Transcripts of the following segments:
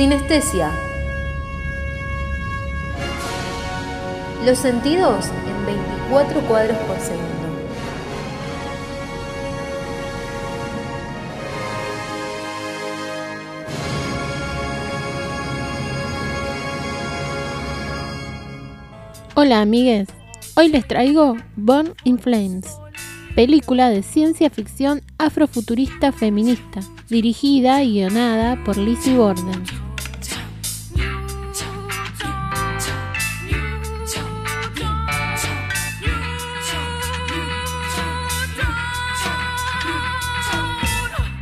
Sinestesia. Los sentidos en 24 cuadros por segundo. Hola amigues, hoy les traigo Born in Flames, película de ciencia ficción afrofuturista feminista, dirigida y guionada por Lizzie Borden.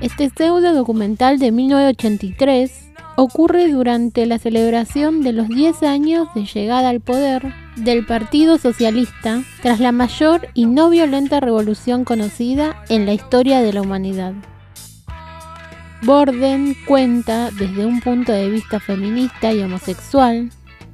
Este pseudo documental de 1983 ocurre durante la celebración de los 10 años de llegada al poder del Partido Socialista tras la mayor y no violenta revolución conocida en la historia de la humanidad. Borden cuenta desde un punto de vista feminista y homosexual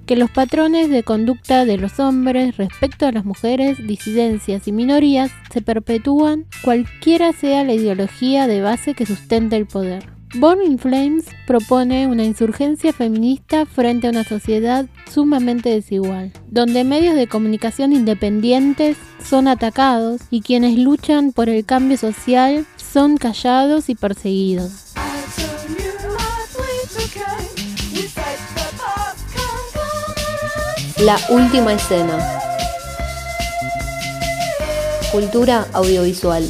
que los patrones de conducta de los hombres respecto a las mujeres, disidencias y minorías se perpetúan cualquiera sea la ideología de base que sustente el poder. Born in Flames propone una insurgencia feminista frente a una sociedad sumamente desigual, donde medios de comunicación independientes son atacados y quienes luchan por el cambio social son callados y perseguidos. La última escena. Cultura audiovisual.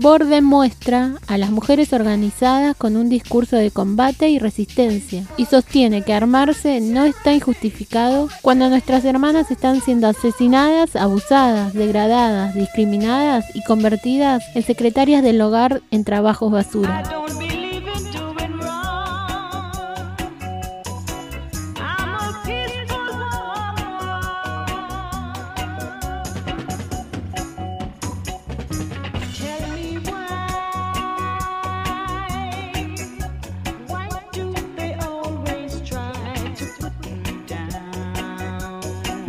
Borden muestra a las mujeres organizadas con un discurso de combate y resistencia y sostiene que armarse no está injustificado cuando nuestras hermanas están siendo asesinadas, abusadas, degradadas, discriminadas y convertidas en secretarias del hogar en trabajos basura.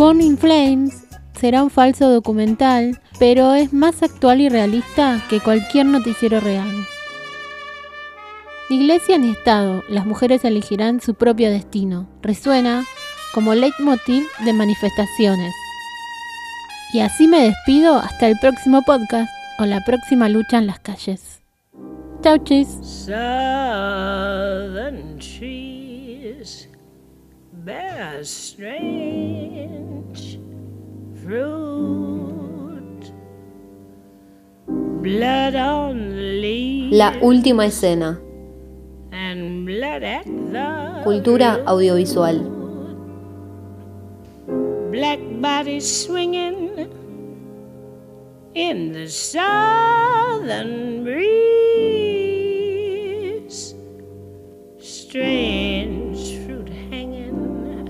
Born in Flames será un falso documental, pero es más actual y realista que cualquier noticiero real. Ni iglesia ni Estado, las mujeres elegirán su propio destino. Resuena como leitmotiv de manifestaciones. Y así me despido hasta el próximo podcast o la próxima lucha en las calles. Chau chis. La última escena. Cultura audiovisual. Black bodies swinging in the southern breeze. Strange fruit hanging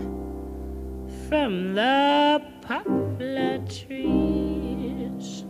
from the poplar trees.